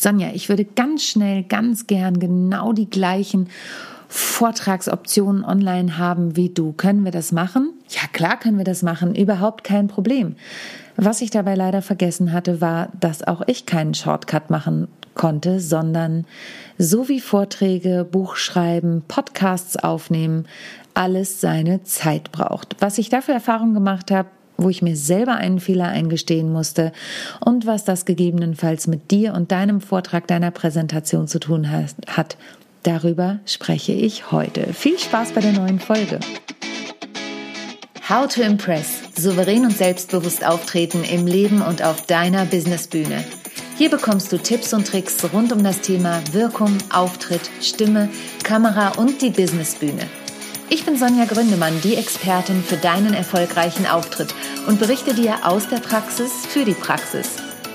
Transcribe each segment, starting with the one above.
Sonja, ich würde ganz schnell, ganz gern genau die gleichen Vortragsoptionen online haben wie du. Können wir das machen? Ja, klar können wir das machen. Überhaupt kein Problem. Was ich dabei leider vergessen hatte, war, dass auch ich keinen Shortcut machen konnte, sondern so wie Vorträge, Buchschreiben, Podcasts aufnehmen, alles seine Zeit braucht. Was ich dafür Erfahrung gemacht habe, wo ich mir selber einen Fehler eingestehen musste und was das gegebenenfalls mit dir und deinem Vortrag, deiner Präsentation zu tun hat, darüber spreche ich heute. Viel Spaß bei der neuen Folge. How to Impress. Souverän und selbstbewusst auftreten im Leben und auf deiner Businessbühne. Hier bekommst du Tipps und Tricks rund um das Thema Wirkung, Auftritt, Stimme, Kamera und die Businessbühne. Ich bin Sonja Gründemann, die Expertin für deinen erfolgreichen Auftritt und berichte dir aus der Praxis für die Praxis.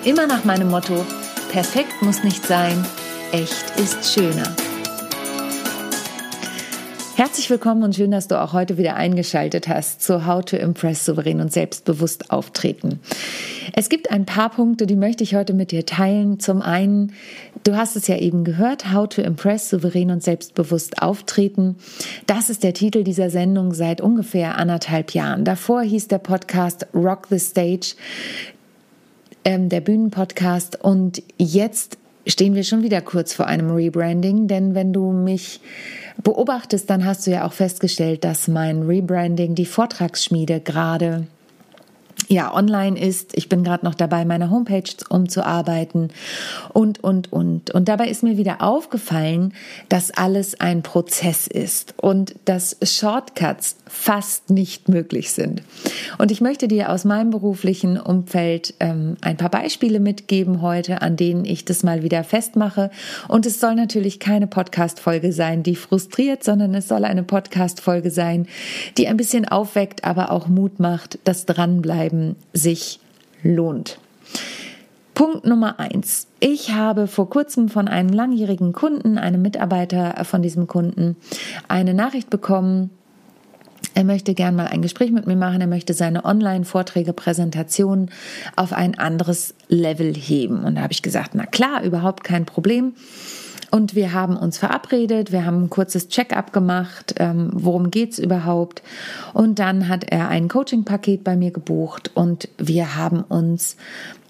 Immer nach meinem Motto, perfekt muss nicht sein, echt ist schöner. Herzlich willkommen und schön, dass du auch heute wieder eingeschaltet hast zu How to Impress souverän und selbstbewusst auftreten. Es gibt ein paar Punkte, die möchte ich heute mit dir teilen. Zum einen, du hast es ja eben gehört, How to Impress souverän und selbstbewusst auftreten. Das ist der Titel dieser Sendung seit ungefähr anderthalb Jahren. Davor hieß der Podcast Rock the Stage, ähm, der Bühnenpodcast. Und jetzt stehen wir schon wieder kurz vor einem Rebranding, denn wenn du mich beobachtest, dann hast du ja auch festgestellt, dass mein Rebranding, die Vortragsschmiede gerade ja online ist. Ich bin gerade noch dabei, meine Homepage umzuarbeiten und, und, und. Und dabei ist mir wieder aufgefallen, dass alles ein Prozess ist und dass Shortcuts fast nicht möglich sind. Und ich möchte dir aus meinem beruflichen Umfeld ähm, ein paar Beispiele mitgeben heute, an denen ich das mal wieder festmache. Und es soll natürlich keine Podcast-Folge sein, die frustriert, sondern es soll eine Podcast-Folge sein, die ein bisschen aufweckt, aber auch Mut macht, das Dranbleiben Bleiben sich lohnt. Punkt Nummer eins. Ich habe vor kurzem von einem langjährigen Kunden, einem Mitarbeiter von diesem Kunden, eine Nachricht bekommen. Er möchte gern mal ein Gespräch mit mir machen. Er möchte seine Online-Vorträge, Präsentationen auf ein anderes Level heben. Und da habe ich gesagt, na klar, überhaupt kein Problem. Und wir haben uns verabredet, wir haben ein kurzes Check-up gemacht, ähm, worum geht's überhaupt. Und dann hat er ein Coaching-Paket bei mir gebucht und wir haben uns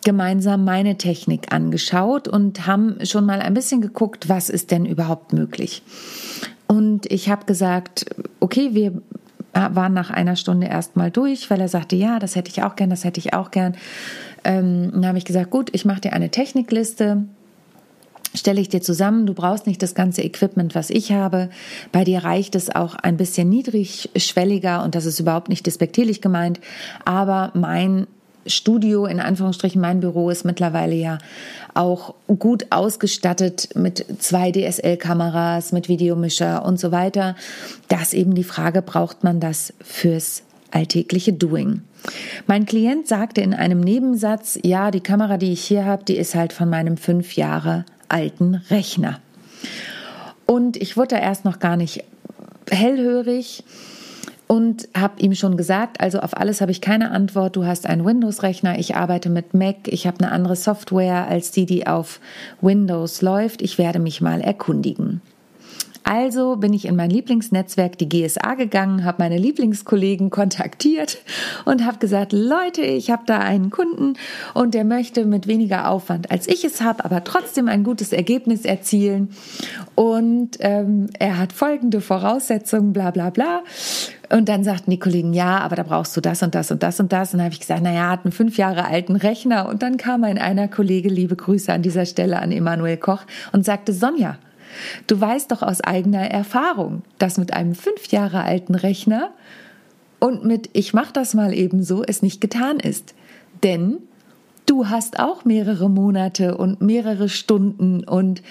gemeinsam meine Technik angeschaut und haben schon mal ein bisschen geguckt, was ist denn überhaupt möglich. Und ich habe gesagt, okay, wir waren nach einer Stunde erstmal durch, weil er sagte, ja, das hätte ich auch gern, das hätte ich auch gern. Ähm, dann habe ich gesagt, gut, ich mache dir eine Technikliste stelle ich dir zusammen. Du brauchst nicht das ganze Equipment, was ich habe. Bei dir reicht es auch ein bisschen niedrigschwelliger und das ist überhaupt nicht despektierlich gemeint. Aber mein Studio, in Anführungsstrichen, mein Büro ist mittlerweile ja auch gut ausgestattet mit zwei DSL-Kameras, mit Videomischer und so weiter. Das eben die Frage, braucht man das fürs alltägliche Doing? Mein Klient sagte in einem Nebensatz, ja, die Kamera, die ich hier habe, die ist halt von meinem fünf Jahre alten Rechner. Und ich wurde da erst noch gar nicht hellhörig und habe ihm schon gesagt, also auf alles habe ich keine Antwort. Du hast einen Windows-Rechner, ich arbeite mit Mac, ich habe eine andere Software als die, die auf Windows läuft. Ich werde mich mal erkundigen. Also bin ich in mein Lieblingsnetzwerk, die GSA, gegangen, habe meine Lieblingskollegen kontaktiert und habe gesagt, Leute, ich habe da einen Kunden und der möchte mit weniger Aufwand, als ich es habe, aber trotzdem ein gutes Ergebnis erzielen. Und ähm, er hat folgende Voraussetzungen, bla bla bla. Und dann sagten die Kollegen, ja, aber da brauchst du das und das und das und das. Und dann habe ich gesagt, naja, hat einen fünf Jahre alten Rechner. Und dann kam ein einer Kollege, liebe Grüße an dieser Stelle an Emanuel Koch, und sagte, Sonja, Du weißt doch aus eigener Erfahrung, dass mit einem fünf Jahre alten Rechner und mit ich mach das mal eben so es nicht getan ist. Denn du hast auch mehrere Monate und mehrere Stunden und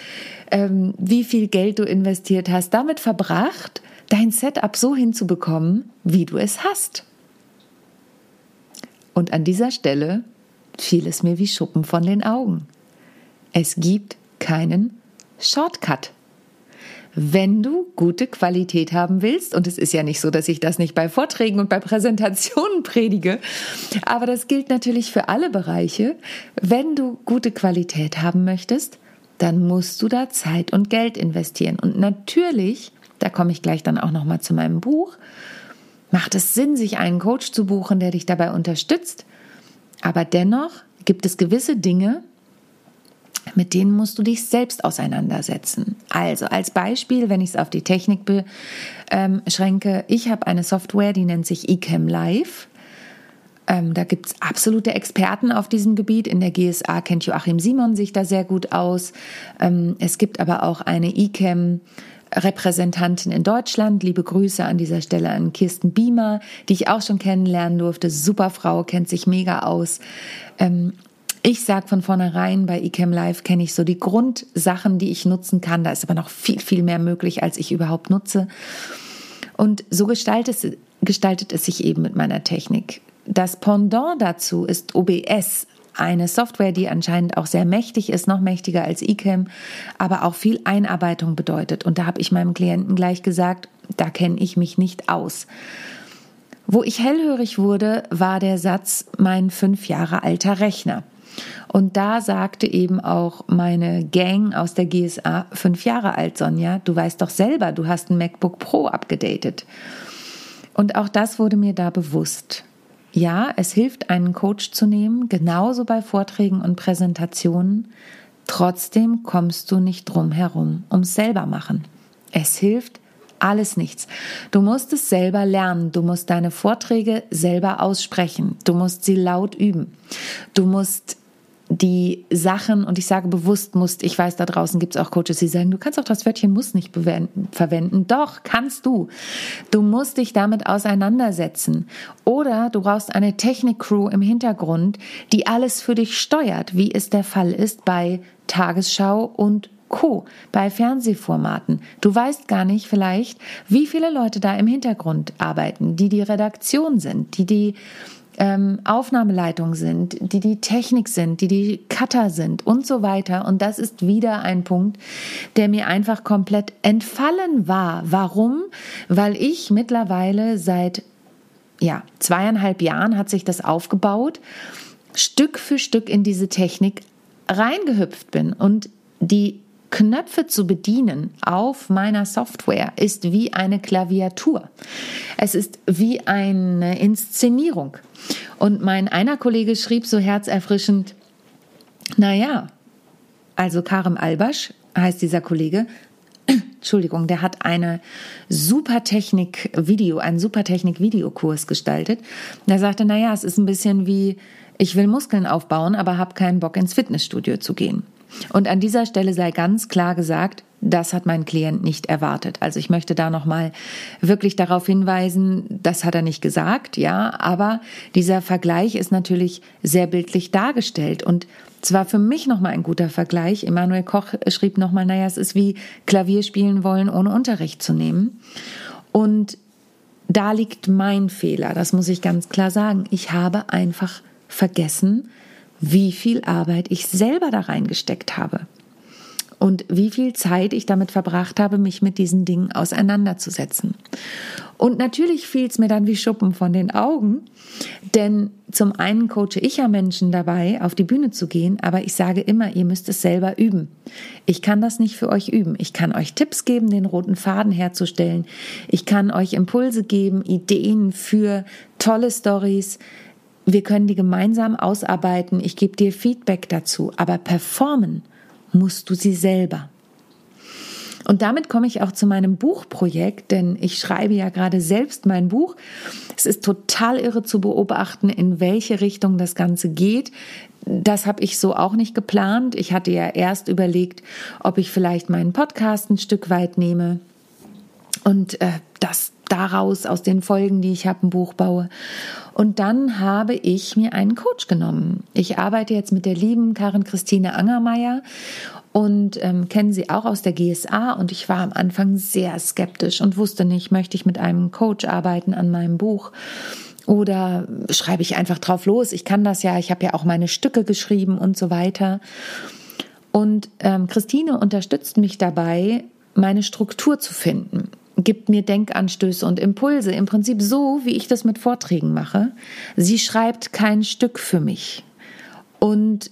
ähm, wie viel Geld du investiert hast, damit verbracht, dein Setup so hinzubekommen, wie du es hast. Und an dieser Stelle fiel es mir wie Schuppen von den Augen. Es gibt keinen Shortcut. Wenn du gute Qualität haben willst, und es ist ja nicht so, dass ich das nicht bei Vorträgen und bei Präsentationen predige, aber das gilt natürlich für alle Bereiche, wenn du gute Qualität haben möchtest, dann musst du da Zeit und Geld investieren. Und natürlich, da komme ich gleich dann auch noch mal zu meinem Buch, macht es Sinn, sich einen Coach zu buchen, der dich dabei unterstützt. Aber dennoch gibt es gewisse Dinge, mit denen musst du dich selbst auseinandersetzen. Also als Beispiel, wenn ich es auf die Technik beschränke, ich habe eine Software, die nennt sich eCam Live. Ähm, da gibt es absolute Experten auf diesem Gebiet. In der GSA kennt Joachim Simon sich da sehr gut aus. Ähm, es gibt aber auch eine eCam. Repräsentantin in Deutschland. Liebe Grüße an dieser Stelle an Kirsten Biemer, die ich auch schon kennenlernen durfte. Super Frau, kennt sich mega aus. Ähm, ich sage von vornherein, bei eCam Live kenne ich so die Grundsachen, die ich nutzen kann. Da ist aber noch viel, viel mehr möglich, als ich überhaupt nutze. Und so gestaltet es, gestaltet es sich eben mit meiner Technik. Das Pendant dazu ist OBS, eine Software, die anscheinend auch sehr mächtig ist, noch mächtiger als eCam, aber auch viel Einarbeitung bedeutet. Und da habe ich meinem Klienten gleich gesagt, da kenne ich mich nicht aus. Wo ich hellhörig wurde, war der Satz, mein fünf Jahre alter Rechner. Und da sagte eben auch meine Gang aus der GSA, fünf Jahre alt, Sonja, du weißt doch selber, du hast ein MacBook Pro abgedatet. Und auch das wurde mir da bewusst. Ja, es hilft, einen Coach zu nehmen, genauso bei Vorträgen und Präsentationen. Trotzdem kommst du nicht drum herum ums selber machen. Es hilft alles nichts. Du musst es selber lernen. Du musst deine Vorträge selber aussprechen. Du musst sie laut üben. Du musst die Sachen, und ich sage bewusst musst, ich weiß, da draußen gibt es auch Coaches, die sagen, du kannst auch das Wörtchen muss nicht verwenden. Doch, kannst du. Du musst dich damit auseinandersetzen. Oder du brauchst eine Technik-Crew im Hintergrund, die alles für dich steuert, wie es der Fall ist bei Tagesschau und Co. bei Fernsehformaten. Du weißt gar nicht vielleicht, wie viele Leute da im Hintergrund arbeiten, die die Redaktion sind, die die ähm, Aufnahmeleitung sind, die die Technik sind, die die Cutter sind und so weiter. Und das ist wieder ein Punkt, der mir einfach komplett entfallen war. Warum? Weil ich mittlerweile seit ja, zweieinhalb Jahren hat sich das aufgebaut, Stück für Stück in diese Technik reingehüpft bin und die Knöpfe zu bedienen auf meiner Software ist wie eine Klaviatur. Es ist wie eine Inszenierung. Und mein einer Kollege schrieb so herzerfrischend, naja, also Karim Albasch heißt dieser Kollege, Entschuldigung, der hat eine Supertechnik-Video, einen Supertechnik-Videokurs gestaltet. Der sagte, naja, es ist ein bisschen wie, ich will Muskeln aufbauen, aber habe keinen Bock ins Fitnessstudio zu gehen. Und an dieser Stelle sei ganz klar gesagt, das hat mein Klient nicht erwartet. Also ich möchte da nochmal wirklich darauf hinweisen, das hat er nicht gesagt, ja, aber dieser Vergleich ist natürlich sehr bildlich dargestellt und zwar für mich nochmal ein guter Vergleich. Emanuel Koch schrieb nochmal, naja, es ist wie Klavier spielen wollen, ohne Unterricht zu nehmen. Und da liegt mein Fehler, das muss ich ganz klar sagen. Ich habe einfach vergessen, wie viel Arbeit ich selber da reingesteckt habe und wie viel Zeit ich damit verbracht habe, mich mit diesen Dingen auseinanderzusetzen. Und natürlich fiel es mir dann wie Schuppen von den Augen, denn zum einen coache ich ja Menschen dabei, auf die Bühne zu gehen, aber ich sage immer, ihr müsst es selber üben. Ich kann das nicht für euch üben. Ich kann euch Tipps geben, den roten Faden herzustellen. Ich kann euch Impulse geben, Ideen für tolle Stories, wir können die gemeinsam ausarbeiten. Ich gebe dir Feedback dazu. Aber performen musst du sie selber. Und damit komme ich auch zu meinem Buchprojekt, denn ich schreibe ja gerade selbst mein Buch. Es ist total irre zu beobachten, in welche Richtung das Ganze geht. Das habe ich so auch nicht geplant. Ich hatte ja erst überlegt, ob ich vielleicht meinen Podcast ein Stück weit nehme und äh, das daraus aus den Folgen, die ich habe, ein Buch baue. Und dann habe ich mir einen Coach genommen. Ich arbeite jetzt mit der lieben Karin Christine Angermeier und ähm, kennen sie auch aus der GSA. Und ich war am Anfang sehr skeptisch und wusste nicht, möchte ich mit einem Coach arbeiten an meinem Buch oder schreibe ich einfach drauf los. Ich kann das ja, ich habe ja auch meine Stücke geschrieben und so weiter. Und ähm, Christine unterstützt mich dabei, meine Struktur zu finden gibt mir Denkanstöße und Impulse, im Prinzip so, wie ich das mit Vorträgen mache. Sie schreibt kein Stück für mich und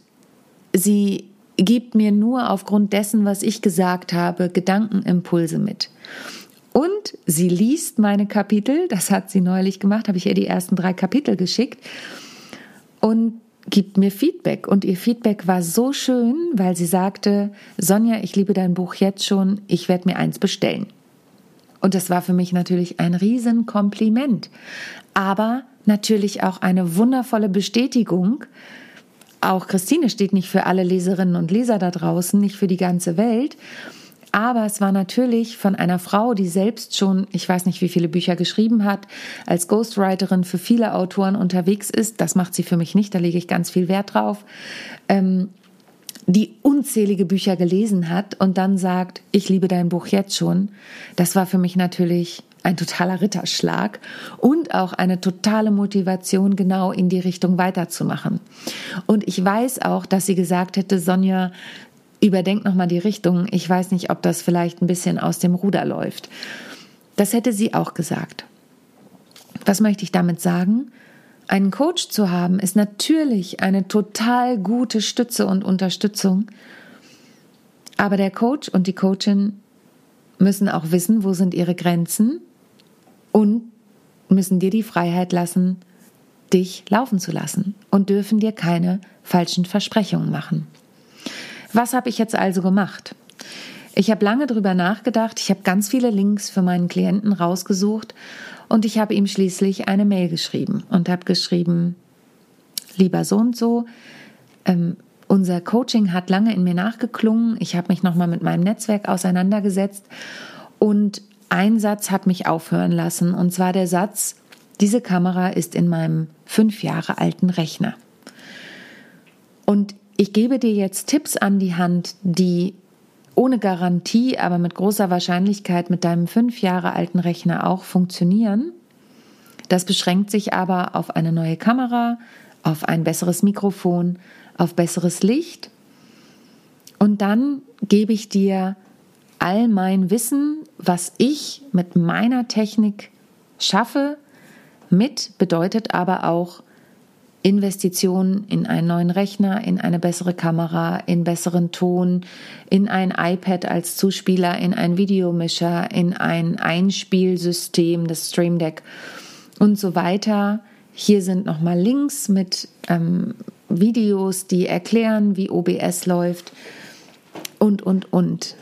sie gibt mir nur aufgrund dessen, was ich gesagt habe, Gedankenimpulse mit. Und sie liest meine Kapitel, das hat sie neulich gemacht, habe ich ihr die ersten drei Kapitel geschickt und gibt mir Feedback. Und ihr Feedback war so schön, weil sie sagte, Sonja, ich liebe dein Buch jetzt schon, ich werde mir eins bestellen. Und das war für mich natürlich ein Riesenkompliment, aber natürlich auch eine wundervolle Bestätigung. Auch Christine steht nicht für alle Leserinnen und Leser da draußen, nicht für die ganze Welt. Aber es war natürlich von einer Frau, die selbst schon, ich weiß nicht, wie viele Bücher geschrieben hat, als Ghostwriterin für viele Autoren unterwegs ist. Das macht sie für mich nicht, da lege ich ganz viel Wert drauf. Ähm, die unzählige Bücher gelesen hat und dann sagt, ich liebe dein Buch jetzt schon. Das war für mich natürlich ein totaler Ritterschlag und auch eine totale Motivation, genau in die Richtung weiterzumachen. Und ich weiß auch, dass sie gesagt hätte, Sonja, überdenk nochmal die Richtung. Ich weiß nicht, ob das vielleicht ein bisschen aus dem Ruder läuft. Das hätte sie auch gesagt. Was möchte ich damit sagen? Einen Coach zu haben, ist natürlich eine total gute Stütze und Unterstützung. Aber der Coach und die Coachin müssen auch wissen, wo sind ihre Grenzen und müssen dir die Freiheit lassen, dich laufen zu lassen und dürfen dir keine falschen Versprechungen machen. Was habe ich jetzt also gemacht? Ich habe lange drüber nachgedacht, ich habe ganz viele Links für meinen Klienten rausgesucht und ich habe ihm schließlich eine Mail geschrieben und habe geschrieben, lieber so und so, ähm, unser Coaching hat lange in mir nachgeklungen, ich habe mich nochmal mit meinem Netzwerk auseinandergesetzt und ein Satz hat mich aufhören lassen und zwar der Satz, diese Kamera ist in meinem fünf Jahre alten Rechner. Und ich gebe dir jetzt Tipps an die Hand, die ohne Garantie, aber mit großer Wahrscheinlichkeit mit deinem fünf Jahre alten Rechner auch funktionieren. Das beschränkt sich aber auf eine neue Kamera, auf ein besseres Mikrofon, auf besseres Licht. Und dann gebe ich dir all mein Wissen, was ich mit meiner Technik schaffe, mit bedeutet aber auch Investitionen in einen neuen Rechner, in eine bessere Kamera, in besseren Ton, in ein iPad als Zuspieler, in ein Videomischer, in ein Einspielsystem, das Stream Deck und so weiter. Hier sind nochmal Links mit ähm, Videos, die erklären, wie OBS läuft und, und, und.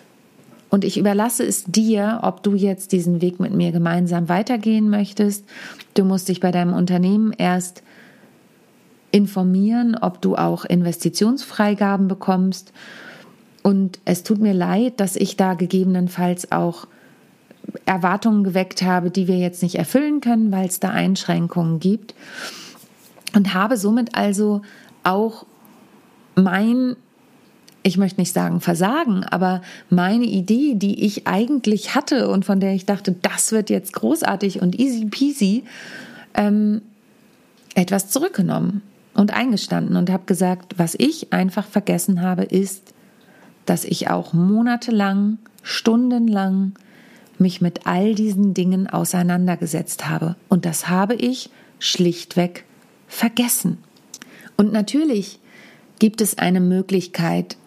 Und ich überlasse es dir, ob du jetzt diesen Weg mit mir gemeinsam weitergehen möchtest. Du musst dich bei deinem Unternehmen erst informieren, ob du auch Investitionsfreigaben bekommst. Und es tut mir leid, dass ich da gegebenenfalls auch Erwartungen geweckt habe, die wir jetzt nicht erfüllen können, weil es da Einschränkungen gibt. Und habe somit also auch mein, ich möchte nicht sagen Versagen, aber meine Idee, die ich eigentlich hatte und von der ich dachte, das wird jetzt großartig und easy peasy, ähm, etwas zurückgenommen und eingestanden und habe gesagt, was ich einfach vergessen habe, ist, dass ich auch monatelang, stundenlang mich mit all diesen Dingen auseinandergesetzt habe. Und das habe ich schlichtweg vergessen. Und natürlich gibt es eine Möglichkeit,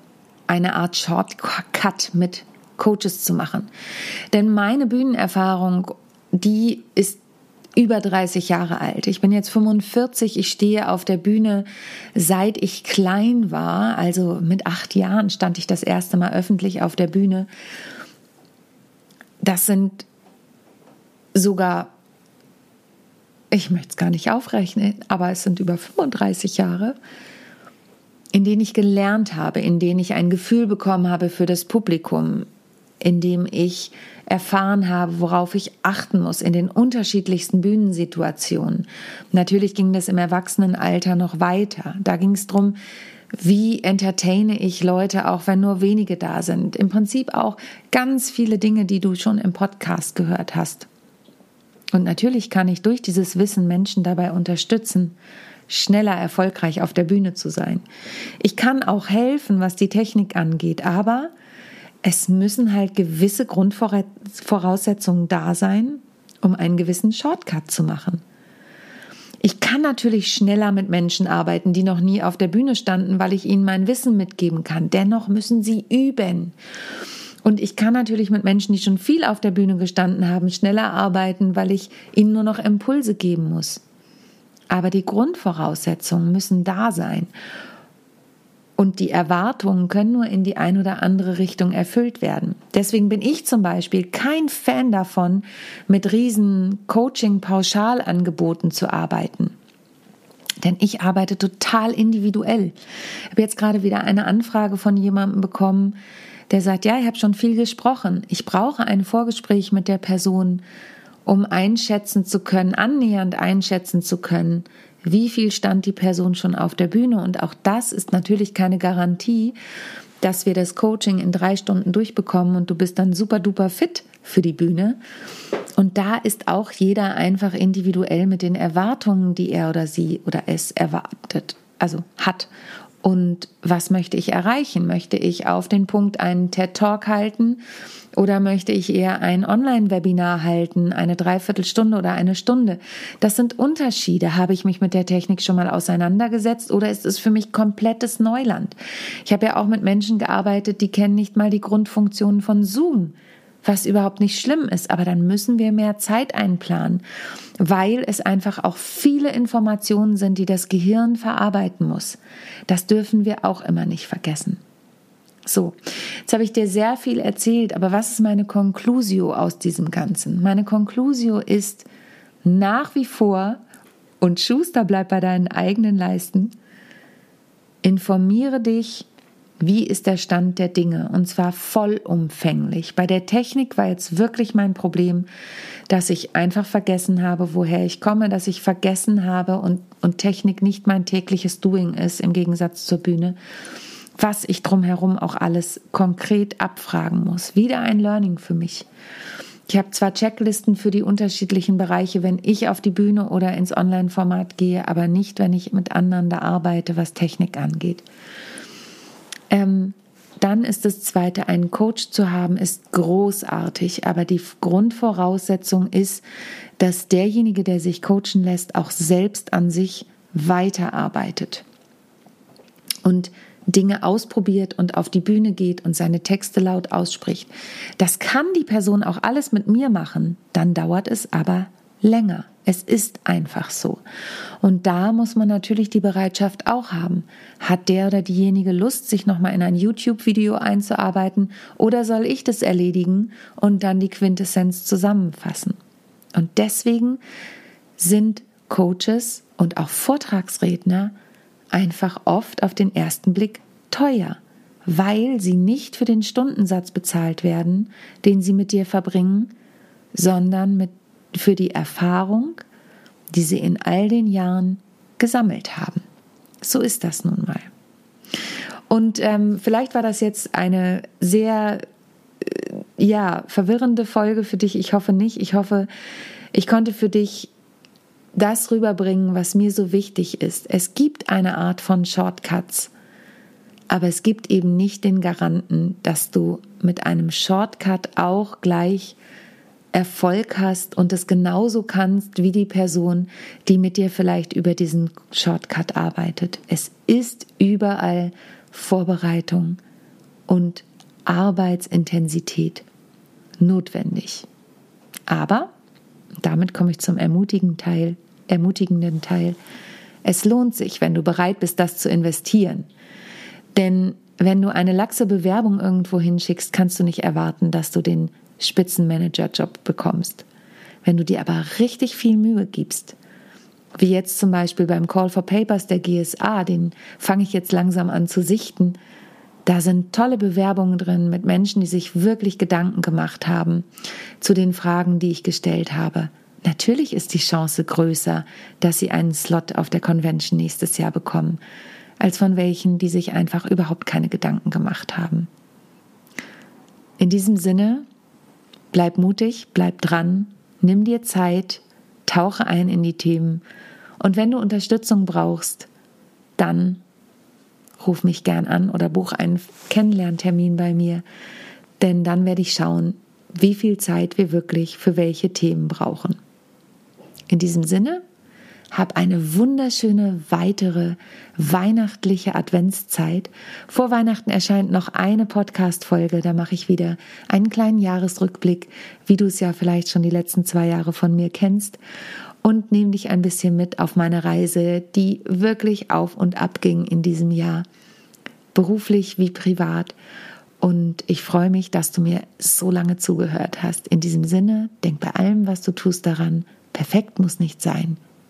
eine Art Shortcut mit Coaches zu machen. Denn meine Bühnenerfahrung, die ist über 30 Jahre alt. Ich bin jetzt 45. Ich stehe auf der Bühne, seit ich klein war. Also mit acht Jahren stand ich das erste Mal öffentlich auf der Bühne. Das sind sogar, ich möchte es gar nicht aufrechnen, aber es sind über 35 Jahre, in denen ich gelernt habe, in denen ich ein Gefühl bekommen habe für das Publikum, in dem ich erfahren habe, worauf ich achten muss in den unterschiedlichsten Bühnensituationen. Natürlich ging das im Erwachsenenalter noch weiter. Da ging es darum, wie entertaine ich Leute, auch wenn nur wenige da sind. Im Prinzip auch ganz viele Dinge, die du schon im Podcast gehört hast. Und natürlich kann ich durch dieses Wissen Menschen dabei unterstützen, schneller erfolgreich auf der Bühne zu sein. Ich kann auch helfen, was die Technik angeht, aber es müssen halt gewisse Grundvoraussetzungen da sein, um einen gewissen Shortcut zu machen. Ich kann natürlich schneller mit Menschen arbeiten, die noch nie auf der Bühne standen, weil ich ihnen mein Wissen mitgeben kann. Dennoch müssen sie üben. Und ich kann natürlich mit Menschen, die schon viel auf der Bühne gestanden haben, schneller arbeiten, weil ich ihnen nur noch Impulse geben muss. Aber die Grundvoraussetzungen müssen da sein. Und die Erwartungen können nur in die ein oder andere Richtung erfüllt werden. Deswegen bin ich zum Beispiel kein Fan davon, mit riesen Coaching-Pauschalangeboten zu arbeiten. Denn ich arbeite total individuell. Ich habe jetzt gerade wieder eine Anfrage von jemandem bekommen, der sagt, ja, ich habe schon viel gesprochen. Ich brauche ein Vorgespräch mit der Person, um einschätzen zu können, annähernd einschätzen zu können, wie viel stand die Person schon auf der Bühne. Und auch das ist natürlich keine Garantie, dass wir das Coaching in drei Stunden durchbekommen und du bist dann super duper fit für die Bühne. Und da ist auch jeder einfach individuell mit den Erwartungen, die er oder sie oder es erwartet, also hat. Und was möchte ich erreichen? Möchte ich auf den Punkt einen TED Talk halten oder möchte ich eher ein Online-Webinar halten, eine Dreiviertelstunde oder eine Stunde? Das sind Unterschiede. Habe ich mich mit der Technik schon mal auseinandergesetzt oder ist es für mich komplettes Neuland? Ich habe ja auch mit Menschen gearbeitet, die kennen nicht mal die Grundfunktionen von Zoom was überhaupt nicht schlimm ist, aber dann müssen wir mehr Zeit einplanen, weil es einfach auch viele Informationen sind, die das Gehirn verarbeiten muss. Das dürfen wir auch immer nicht vergessen. So, jetzt habe ich dir sehr viel erzählt, aber was ist meine Conclusio aus diesem Ganzen? Meine Conclusio ist nach wie vor, und Schuster bleibt bei deinen eigenen Leisten, informiere dich wie ist der Stand der Dinge und zwar vollumfänglich. Bei der Technik war jetzt wirklich mein Problem, dass ich einfach vergessen habe, woher ich komme, dass ich vergessen habe und, und Technik nicht mein tägliches Doing ist im Gegensatz zur Bühne, was ich drumherum auch alles konkret abfragen muss. Wieder ein Learning für mich. Ich habe zwar Checklisten für die unterschiedlichen Bereiche, wenn ich auf die Bühne oder ins Online-Format gehe, aber nicht, wenn ich mit anderen da arbeite, was Technik angeht. Ähm, dann ist das Zweite, einen Coach zu haben, ist großartig, aber die Grundvoraussetzung ist, dass derjenige, der sich coachen lässt, auch selbst an sich weiterarbeitet und Dinge ausprobiert und auf die Bühne geht und seine Texte laut ausspricht. Das kann die Person auch alles mit mir machen, dann dauert es aber länger. Es ist einfach so. Und da muss man natürlich die Bereitschaft auch haben. Hat der oder diejenige Lust, sich nochmal in ein YouTube-Video einzuarbeiten oder soll ich das erledigen und dann die Quintessenz zusammenfassen? Und deswegen sind Coaches und auch Vortragsredner einfach oft auf den ersten Blick teuer, weil sie nicht für den Stundensatz bezahlt werden, den sie mit dir verbringen, sondern mit für die Erfahrung, die sie in all den Jahren gesammelt haben. So ist das nun mal. Und ähm, vielleicht war das jetzt eine sehr äh, ja verwirrende Folge für dich. Ich hoffe nicht. Ich hoffe, ich konnte für dich das rüberbringen, was mir so wichtig ist. Es gibt eine Art von Shortcuts, aber es gibt eben nicht den Garanten, dass du mit einem Shortcut auch gleich Erfolg hast und es genauso kannst wie die Person, die mit dir vielleicht über diesen Shortcut arbeitet. Es ist überall Vorbereitung und Arbeitsintensität notwendig. Aber, damit komme ich zum ermutigenden Teil, ermutigenden Teil, es lohnt sich, wenn du bereit bist, das zu investieren. Denn wenn du eine laxe Bewerbung irgendwo hinschickst, kannst du nicht erwarten, dass du den Spitzenmanager-Job bekommst. Wenn du dir aber richtig viel Mühe gibst, wie jetzt zum Beispiel beim Call for Papers der GSA, den fange ich jetzt langsam an zu sichten, da sind tolle Bewerbungen drin mit Menschen, die sich wirklich Gedanken gemacht haben zu den Fragen, die ich gestellt habe. Natürlich ist die Chance größer, dass sie einen Slot auf der Convention nächstes Jahr bekommen, als von welchen, die sich einfach überhaupt keine Gedanken gemacht haben. In diesem Sinne Bleib mutig, bleib dran, nimm dir Zeit, tauche ein in die Themen und wenn du Unterstützung brauchst, dann ruf mich gern an oder buch einen Kennenlerntermin bei mir, denn dann werde ich schauen, wie viel Zeit wir wirklich für welche Themen brauchen. In diesem Sinne, Hab eine wunderschöne weitere weihnachtliche Adventszeit. Vor Weihnachten erscheint noch eine Podcast-Folge. Da mache ich wieder einen kleinen Jahresrückblick, wie du es ja vielleicht schon die letzten zwei Jahre von mir kennst. Und nehme dich ein bisschen mit auf meine Reise, die wirklich auf und ab ging in diesem Jahr. Beruflich wie privat. Und ich freue mich, dass du mir so lange zugehört hast. In diesem Sinne, denk bei allem, was du tust, daran. Perfekt muss nicht sein.